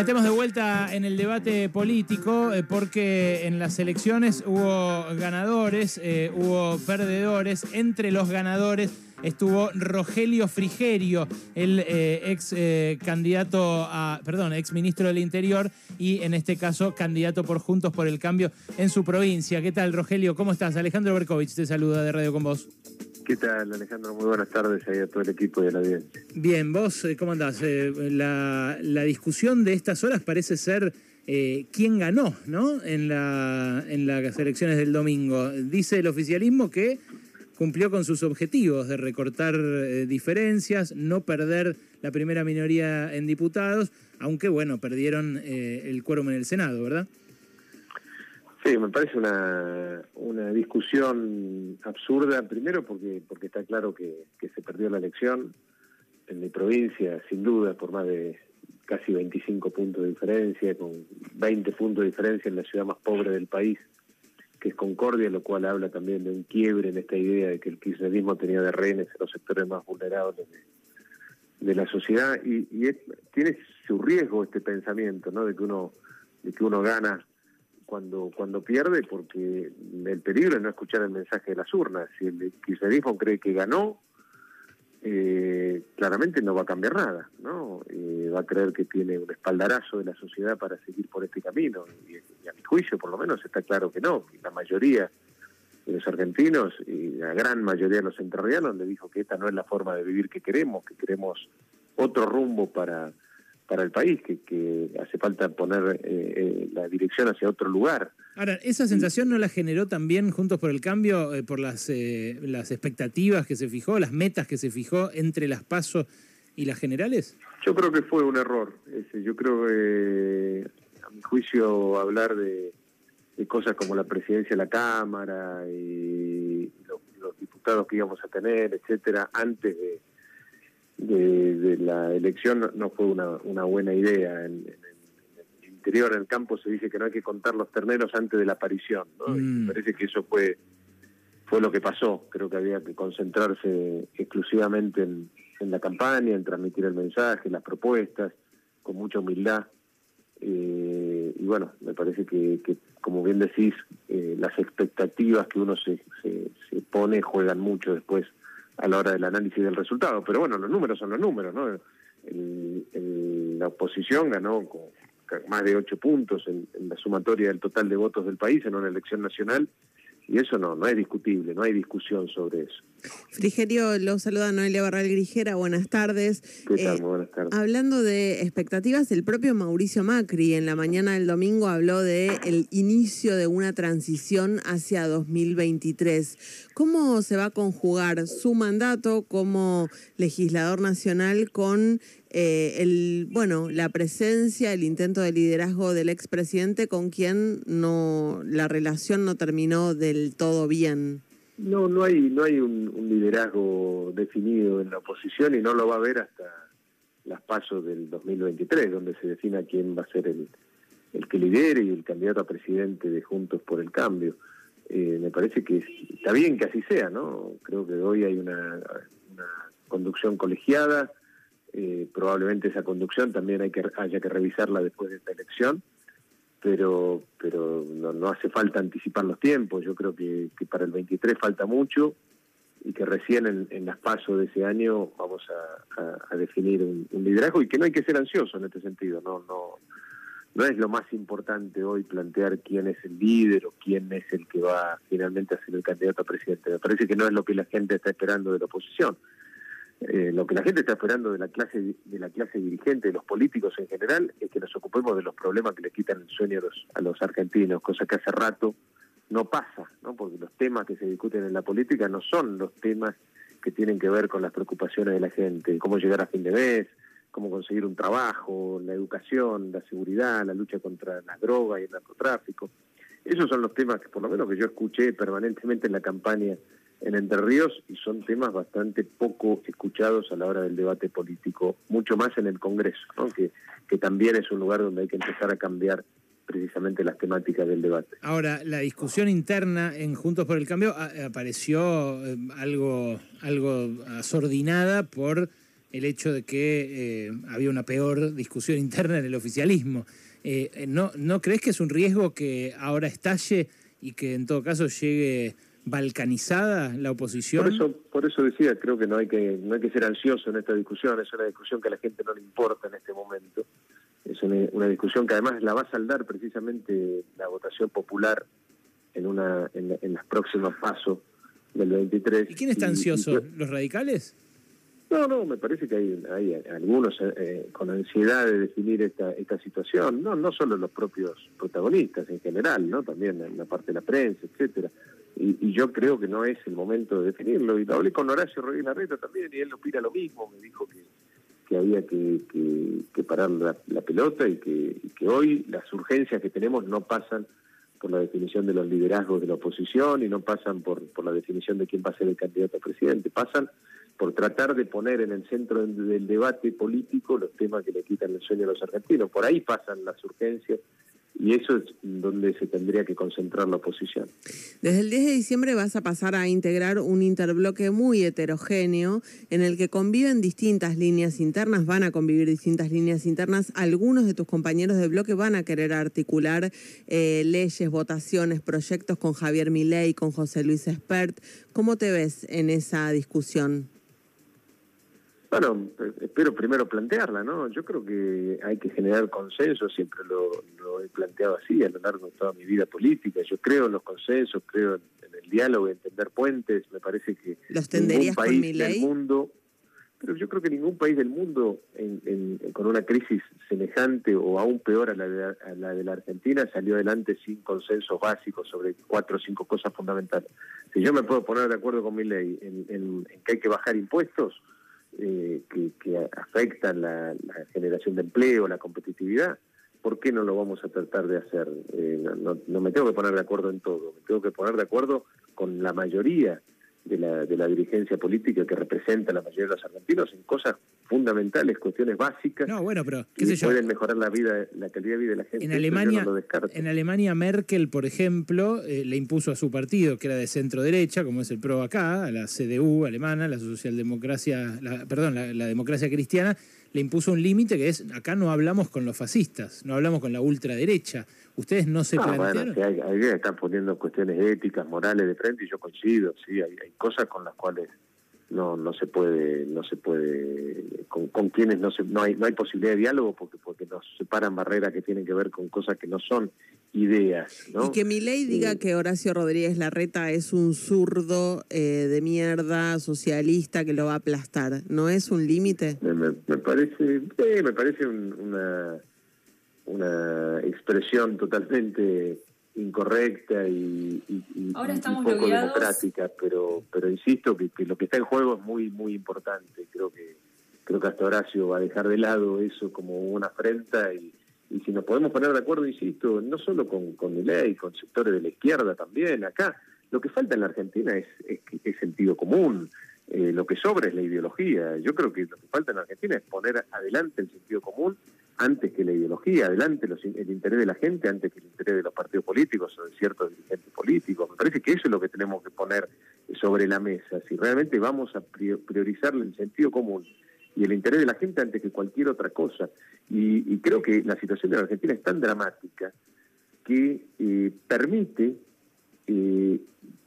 metemos de vuelta en el debate político eh, porque en las elecciones hubo ganadores, eh, hubo perdedores. Entre los ganadores estuvo Rogelio Frigerio, el eh, ex candidato a, perdón, ex ministro del Interior y en este caso candidato por Juntos por el Cambio en su provincia. ¿Qué tal, Rogelio? ¿Cómo estás? Alejandro Berkovich te saluda de Radio con vos. ¿Qué tal, Alejandro? Muy buenas tardes ahí a todo el equipo y a la audiencia. Bien, vos, eh, ¿cómo andás? Eh, la, discusión de estas horas parece ser eh, quién ganó, ¿no? En, la, en las elecciones del domingo. Dice el oficialismo que cumplió con sus objetivos de recortar diferencias, no perder la primera minoría en diputados, aunque, bueno, perdieron el quórum en el Senado, ¿verdad? Sí, me parece una, una discusión absurda, primero porque, porque está claro que, se perdió la elección en mi provincia, sin duda, por más de casi 25 puntos de diferencia, con 20 puntos de diferencia en la ciudad más pobre del país, que es Concordia, lo cual habla también de un quiebre en esta idea de que el kirchnerismo tenía de rehenes en los sectores más vulnerables de, la sociedad y, y tiene su riesgo este pensamiento, ¿no? De que uno de que uno gana cuando cuando pierde porque el peligro es no escuchar el mensaje de las urnas. Si el kirchnerismo cree que ganó, eh, claramente no va a cambiar nada, ¿no? Eh, va a creer que tiene un espaldarazo de la sociedad para seguir por este camino. Y, a mi juicio, por lo menos, está claro que no. La mayoría de los argentinos y la gran mayoría de los entrerrianos le dijo que esta no es la forma de vivir que queremos, que queremos otro rumbo para para el país, que, que hace falta poner eh, eh, la dirección hacia otro lugar. Ahora, ¿esa sensación no la generó también Juntos por el Cambio eh, por las, las expectativas que se fijó, las metas que se fijó entre las PASO y las generales? Yo creo que fue un error. Ese. Yo creo que, a mi juicio, hablar de, cosas como la presidencia de la Cámara y los, los diputados que íbamos a tener, etcétera, antes de de, la elección no, fue una, una, buena idea. En, el interior, en el campo, se dice que no hay que contar los terneros antes de la aparición. ¿no? me mm. parece que eso fue, fue lo que pasó. Creo que había que concentrarse exclusivamente en, en la campaña, en transmitir el mensaje, las propuestas, con mucha humildad. Eh, y bueno, me parece que, que como bien decís, eh, las expectativas que uno se, se, se pone juegan mucho después a la hora del análisis del resultado. Pero bueno, los números son los números, ¿no? la oposición ganó con más de ocho puntos en, la sumatoria del total de votos del país en una elección nacional y eso no, no es discutible, no hay discusión sobre eso. Frigerio, lo saluda Noelia Barral Grigera, buenas tardes. ¿Qué tal? Eh, buenas tardes. Hablando de expectativas, el propio Mauricio Macri en la mañana del domingo habló de el inicio de una transición hacia 2023. ¿Cómo se va a conjugar su mandato como legislador nacional con eh, el, bueno, la presencia, el intento de liderazgo del expresidente con quien no la relación no terminó del todo bien. No, no hay, no hay un, liderazgo definido en la oposición y no lo va a haber hasta las pasos del 2023, donde se defina quién va a ser el, el que lidere y el candidato a presidente de Juntos por el Cambio. Eh, me parece que está bien que así sea, ¿no? Creo que hoy hay una, una conducción colegiada, eh, probablemente esa conducción también hay que haya que revisarla después de esta elección, pero pero no, hace falta anticipar los tiempos. Yo creo que, para el 23 falta mucho y que recién en, las pasos de ese año vamos a, definir un, liderazgo y que no hay que ser ansioso en este sentido. No no no es lo más importante hoy plantear quién es el líder o quién es el que va finalmente a ser el candidato a presidente. Me parece que no es lo que la gente está esperando de la oposición. Eh, lo que la gente está esperando de la clase de la clase dirigente, de los políticos en general, es que nos ocupemos de los problemas que le quitan el sueño a los, a los argentinos, cosa que hace rato no pasa, ¿no? porque los temas que se discuten en la política no son los temas que tienen que ver con las preocupaciones de la gente, cómo llegar a fin de mes, cómo conseguir un trabajo, la educación, la seguridad, la lucha contra las drogas y el narcotráfico. Esos son los temas que por lo menos que yo escuché permanentemente en la campaña en Entre Ríos y son temas bastante poco escuchados a la hora del debate político, mucho más en el Congreso, que, que también es un lugar donde hay que empezar a cambiar precisamente las temáticas del debate. Ahora, la discusión interna en Juntos por el Cambio apareció eh, algo, algo asordinada por el hecho de que eh, había una peor discusión interna en el oficialismo. Eh, ¿no, ¿No crees que es un riesgo que ahora estalle y que en todo caso llegue balcanizada la oposición? Por eso, por eso decía, creo que no hay que no hay que ser ansioso en esta discusión, es una discusión que a la gente no le importa en este momento. Es una, discusión que además la va a saldar precisamente la votación popular en una en, en los próximos pasos del 23. ¿Y quién está ansioso? ¿Los radicales? No, no, me parece que hay, hay algunos eh, con ansiedad de definir esta, esta situación, no, no solo los propios protagonistas en general, no también en la parte de la prensa, etcétera. Y, yo creo que no es el momento de definirlo. Y hablé con Horacio Rodríguez Larreta también, y él opina lo mismo, me dijo que, que había que, que, parar la, pelota y que, y que hoy las urgencias que tenemos no pasan por la definición de los liderazgos de la oposición y no pasan por, por la definición de quién va a ser el candidato a presidente, pasan por tratar de poner en el centro del debate político los temas que le quitan el sueño a los argentinos. Por ahí pasan las urgencias y eso es donde se tendría que concentrar la oposición. Desde el 10 de diciembre vas a pasar a integrar un interbloque muy heterogéneo en el que conviven distintas líneas internas, van a convivir distintas líneas internas. Algunos de tus compañeros de bloque van a querer articular eh, leyes, votaciones, proyectos con Javier Milei, con José Luis Espert. ¿Cómo te ves en esa discusión? Bueno, espero primero plantearla, ¿no? Yo creo que hay que generar consenso, siempre lo, he planteado así a lo largo de toda mi vida política. Yo creo en los consensos, creo en, el diálogo, en tender puentes. Me parece que ningún país del mundo, pero yo creo que ningún país del mundo con una crisis semejante o aún peor a la, de, la de la Argentina salió adelante sin consensos básicos sobre cuatro o cinco cosas fundamentales. Si yo me puedo poner de acuerdo con mi ley en que hay que bajar impuestos, eh, que, afectan la, generación de empleo, la competitividad, ¿por qué no lo vamos a tratar de hacer? Eh, no, me tengo que poner de acuerdo en todo, me tengo que poner de acuerdo con la mayoría de la, de la dirigencia política que representa a la mayoría de los argentinos en cosas fundamentales, cuestiones básicas no, bueno, pero, que pueden mejorar la vida, la calidad de vida de la gente. En Alemania, en Alemania Merkel, por ejemplo, eh, le impuso a su partido, que era de centro derecha, como es el PRO acá, a la CDU alemana, la socialdemocracia, la, perdón, la democracia cristiana, le impuso un límite que es, acá no hablamos con los fascistas, no hablamos con la ultraderecha. ¿Ustedes no se ah, plantearon? Bueno, hay, hay, están poniendo cuestiones éticas, morales de frente y yo coincido, sí, hay, hay cosas con las cuales no no se puede no se puede con, con quienes no se, no hay no hay posibilidad de diálogo porque porque nos separan barreras que tienen que ver con cosas que no son ideas ¿no? y que mi ley diga que Horacio Rodríguez Larreta es un zurdo eh, de mierda socialista que lo va a aplastar no es un límite me, parece me parece una una expresión totalmente incorrecta y, poco democrática, pero pero insisto que, lo que está en juego es muy muy importante. Creo que creo que hasta Horacio va a dejar de lado eso como una afrenta y, y si nos podemos poner de acuerdo, insisto, no solo con, con mi ley, con sectores de la izquierda también, acá lo que falta en la Argentina es, es, sentido común. Eh, lo que sobra es la ideología. Yo creo que lo que falta en la Argentina es poner adelante el sentido común antes que la ideología, adelante el interés de la gente, antes que el interés de los partidos políticos o de ciertos dirigentes políticos. Me parece que eso es lo que tenemos que poner sobre la mesa. Si realmente vamos a priorizar el sentido común y el interés de la gente antes que cualquier otra cosa. Y, creo que la situación de la Argentina es tan dramática que eh, permite eh,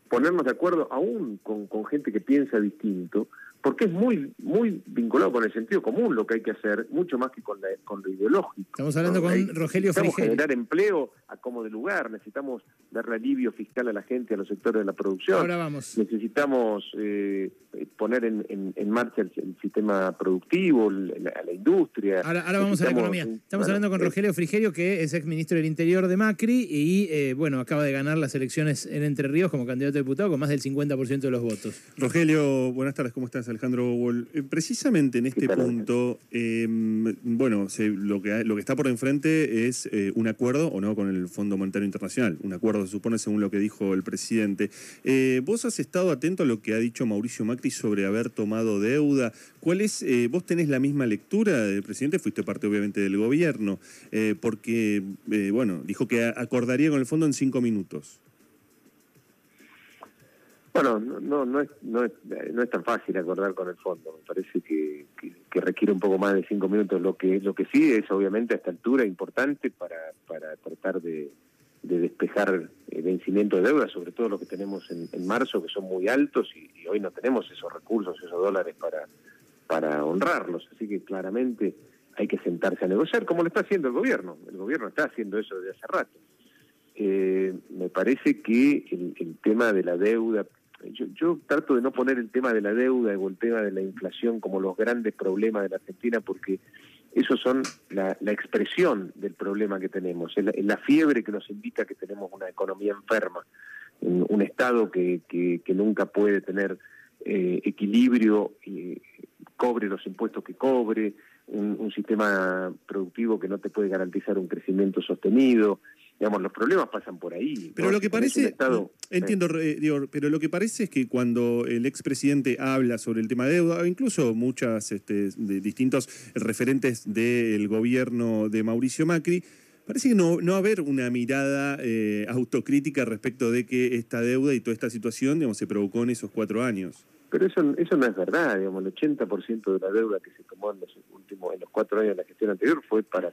ponernos de acuerdo aún con gente que piensa distinto, porque es muy muy vinculado con el sentido común lo que hay que hacer, mucho más que con, la, con lo ideológico. Estamos hablando con Rogelio Frigel. Necesitamos generar empleo a como de lugar, necesitamos darle alivio fiscal a la gente, a los sectores de la producción. Ahora vamos. Necesitamos eh, poner en, en, marcha el, sistema productivo, a la industria. Ahora, vamos a la economía. Estamos hablando con eh, Rogelio Frigerio, que es ex ministro del Interior de Macri y, eh, bueno, acaba de ganar las elecciones en Entre Ríos como candidato a diputado con más del 50% de los votos. Rogelio, buenas tardes, ¿cómo estás? Alejandro eh, precisamente en este punto, em, bueno, lo, que, lo que está por enfrente es eh, un acuerdo, o no, con el Fondo Monetario Internacional. Un acuerdo, se supone, según lo que dijo el presidente. Eh, vos has estado atento a lo que ha dicho Mauricio Macri sobre haber tomado deuda. ¿Cuál es, vos tenés la misma lectura del presidente? Fuiste parte, obviamente, del gobierno, porque, bueno, dijo que acordaría con el fondo en cinco minutos. Bueno, no, no, es, no, es, no es tan fácil acordar con el fondo. Me parece que, requiere un poco más de cinco minutos. Lo que, lo que sí es, obviamente, a esta altura importante para, para tratar de, de despejar el eh, vencimiento de deuda, sobre todo lo que tenemos en, en marzo, que son muy altos y, hoy no tenemos esos recursos, esos dólares para, para honrarlos. Así que claramente hay que sentarse a negociar, como lo está haciendo el gobierno. El gobierno está haciendo eso desde hace rato. Eh, me parece que el, tema de la deuda, yo, yo trato de no poner el tema de la deuda o el tema de la inflación como los grandes problemas de la Argentina, porque esos son la, expresión del problema que tenemos, es la, fiebre que nos indica que tenemos una economía enferma, un, Estado que, que, nunca puede tener eh, equilibrio, y cobre los impuestos que cobre, un, sistema productivo que no te puede garantizar un crecimiento sostenido, digamos, los problemas pasan por ahí. Pero lo que parece, entiendo, pero lo que parece es que cuando el expresidente habla sobre el tema de deuda, incluso muchas este, de distintos referentes del gobierno de Mauricio Macri, parece que no, no haber una mirada eh, autocrítica respecto de que esta deuda y toda esta situación, digamos, se provocó en esos cuatro años. Pero eso, eso no es verdad, digamos, el 80% de la deuda que se tomó en los últimos, en los cuatro años de la gestión anterior fue para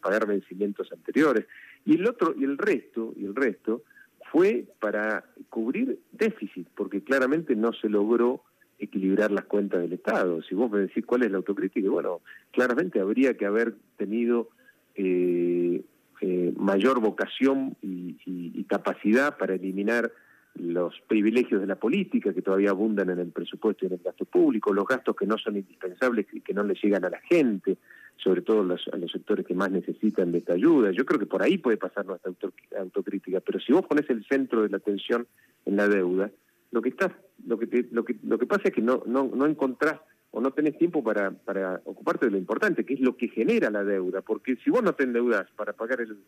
pagar vencimientos anteriores. Y el otro, y el resto, y el resto, fue para cubrir déficit, porque claramente no se logró equilibrar las cuentas del Estado. Si vos me decís cuál es la autocrítica, bueno, claramente habría que haber tenido eh, eh, mayor vocación y, y capacidad para eliminar los privilegios de la política que todavía abundan en el presupuesto y en el gasto público, los gastos que no son indispensables y que no le llegan a la gente, sobre todo a los sectores que más necesitan de esta ayuda. Yo creo que por ahí puede pasar nuestra autocrítica, pero si vos pones el centro de la atención en la deuda, lo que estás, lo que lo que lo que pasa es que no no no encontrás o no tenés tiempo para para ocuparte de lo importante, que es lo que genera la deuda, porque si vos no te endeudas para pagar el,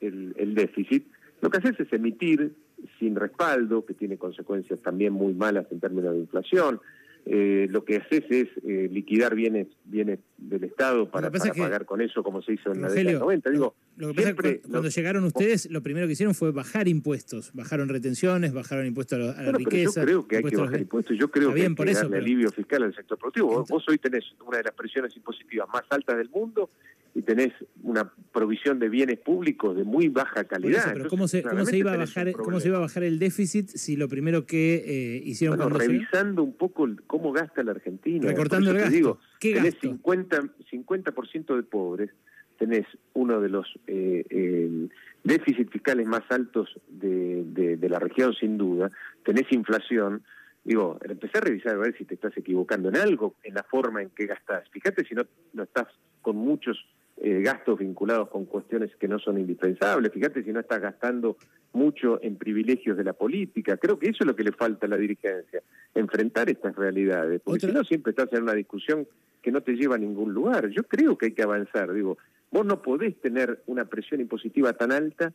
el, el déficit, lo que haces es emitir sin respaldo, que tiene consecuencias también muy malas en términos de inflación. Eh, lo que haces es eh, liquidar bienes bienes del Estado para, pagar con eso, como se hizo en la década 90. Digo, lo que pasa es que cuando llegaron ustedes, lo primero que hicieron fue bajar impuestos. Bajaron retenciones, bajaron impuestos a la, riqueza. Yo creo que hay que bajar impuestos. Yo creo que hay que darle alivio fiscal al sector productivo. Vos hoy tenés una de las presiones impositivas más altas del mundo y tenés una provisión de bienes públicos de muy baja calidad. pero ¿cómo, se, ¿cómo, se, iba a bajar, ¿cómo se iba a bajar el déficit si lo primero que eh, hicieron bueno, revisando un poco cómo gasta la Argentina. Recortando el gasto. Digo, ¿Qué tenés 50, 50 de pobres, tenés uno de los eh, eh, déficits fiscales más altos de, de, de la región sin duda, tenés inflación, digo, empecé a revisar a ver si te estás equivocando en algo, en la forma en que gastás. Fíjate si no, no estás con muchos eh, gastos vinculados con cuestiones que no son indispensables. Fíjate si no estás gastando mucho en privilegios de la política. Creo que eso es lo que le falta a la dirigencia, enfrentar estas realidades. Porque si no, siempre estás en una discusión que no te lleva a ningún lugar. Yo creo que hay que avanzar. Digo, vos no podés tener una presión impositiva tan alta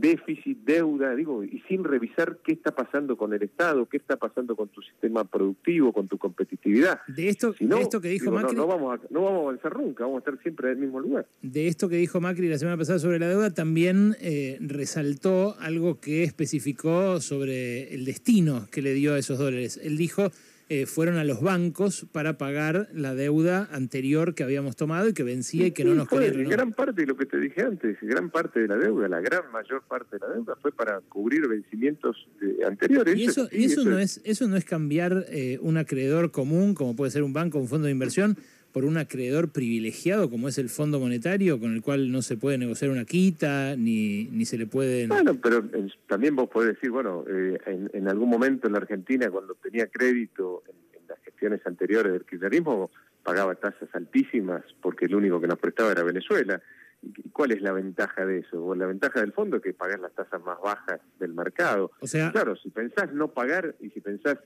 déficit, deuda, digo, y sin revisar qué está pasando con el Estado, qué está pasando con tu sistema productivo, con tu competitividad. De esto, esto que dijo Macri... No, vamos a, no vamos a avanzar nunca, vamos a estar siempre en el mismo lugar. De esto que dijo Macri la semana pasada sobre la deuda, también eh, resaltó algo que especificó sobre el destino que le dio a esos dólares. Él dijo eh, fueron a los bancos para pagar la deuda anterior que habíamos tomado y que vencía y que no nos fue, Gran parte de lo que te dije antes, gran parte de la deuda, la gran mayor parte de la deuda fue para cubrir vencimientos eh, anteriores. Y eso, eso, no es, eso no es cambiar eh, un acreedor común, como puede ser un banco, un fondo de inversión, por un acreedor privilegiado como es el Fondo Monetario, con el cual no se puede negociar una quita, ni, ni se le puede... Bueno, pero también vos podés decir, bueno, eh, en, algún momento en la Argentina, cuando tenía crédito en, las gestiones anteriores del kirchnerismo, pagaba tasas altísimas porque el único que nos prestaba era Venezuela. ¿Y cuál es la ventaja de eso? Bueno, la ventaja del fondo es que pagás las tasas más bajas del mercado. O sea, claro, si pensás no pagar y si pensás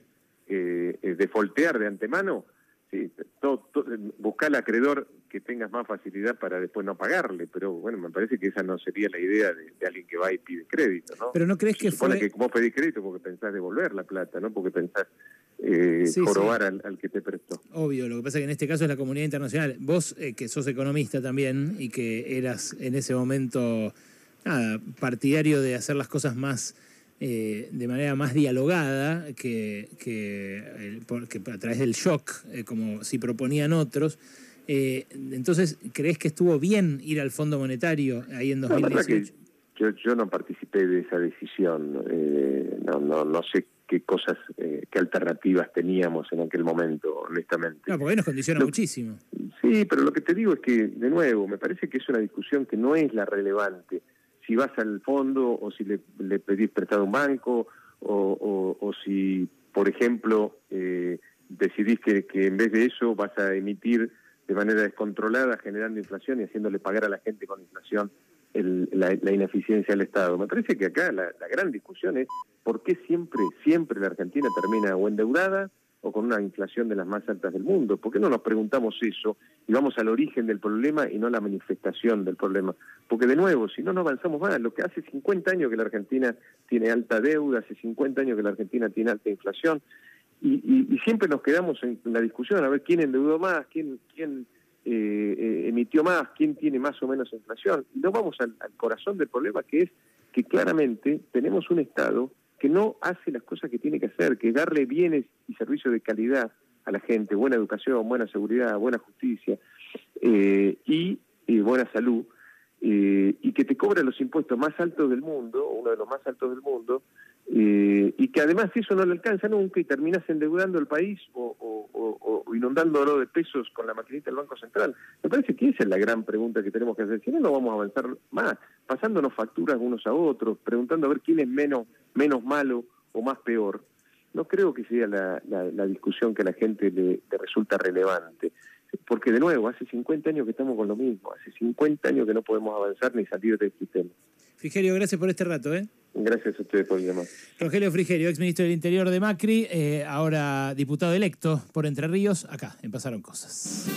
eh, eh defoltear de antemano, sí, todo, buscar al acreedor que tengas más facilidad para después no pagarle, pero bueno, me parece que esa no sería la idea de, alguien que va y pide crédito, ¿no? Pero no crees que fue... que vos pedís crédito porque pensás devolver la plata, ¿no? Porque pensás eh, jorobar Al, que te prestó. Obvio, lo que pasa es que en este caso es la comunidad internacional. Vos, eh, que sos economista también y que eras en ese momento, nada, partidario de hacer las cosas más eh, de manera más dialogada que, que, a través del shock, eh, como si proponían otros. Eh, entonces, ¿crees que estuvo bien ir al Fondo Monetario ahí en 2018? yo, yo no participé de esa decisión. no, no, no sé qué cosas, qué alternativas teníamos en aquel momento, honestamente. No, porque ahí nos condiciona muchísimo. Sí, pero lo que te digo es que, de nuevo, me parece que es una discusión que no es la relevante si vas al fondo o si le, pedís prestado a un banco o, si, por ejemplo, eh, decidís que, en vez de eso vas a emitir de manera descontrolada, generando inflación y haciéndole pagar a la gente con inflación la, ineficiencia del Estado. Me parece que acá la, la gran discusión es por qué siempre, siempre la Argentina termina o endeudada o con una inflación de las más altas del mundo. ¿Por qué no nos preguntamos eso y vamos al origen del problema y no a la manifestación del problema? Porque de nuevo, si no, no avanzamos más. Lo que hace 50 años que la Argentina tiene alta deuda, hace 50 años que la Argentina tiene alta inflación, y, siempre nos quedamos en la discusión a ver quién endeudó más, quién, quién eh, eh, emitió más, quién tiene más o menos inflación. Y no vamos al corazón del problema, que es que claramente tenemos un Estado que no hace las cosas que tiene que hacer, que darle bienes y servicios de calidad a la gente, buena educación, buena seguridad, buena justicia eh, y, buena salud, eh, y que te cobra los impuestos más altos del mundo, uno de los más altos del mundo, eh, y que además eso no le alcanza nunca y terminas endeudando el país o, inundándolo de pesos con la maquinita del Banco Central. Me parece que esa es la gran pregunta que tenemos que hacer. Si no, no vamos a avanzar más, pasándonos facturas unos a otros, preguntando a ver quién es menos, menos malo o más peor. No creo que sea la, discusión que a la gente le, le resulta relevante porque de nuevo, hace 50 años que estamos con lo mismo, hace 50 años que no podemos avanzar ni salir del sistema. Frigerio, gracias por este rato. ¿eh? Gracias a ustedes por el llamado. Rogelio Frigerio, ex ministro del Interior de Macri, eh, ahora diputado electo por Entre Ríos, acá en Pasaron Cosas.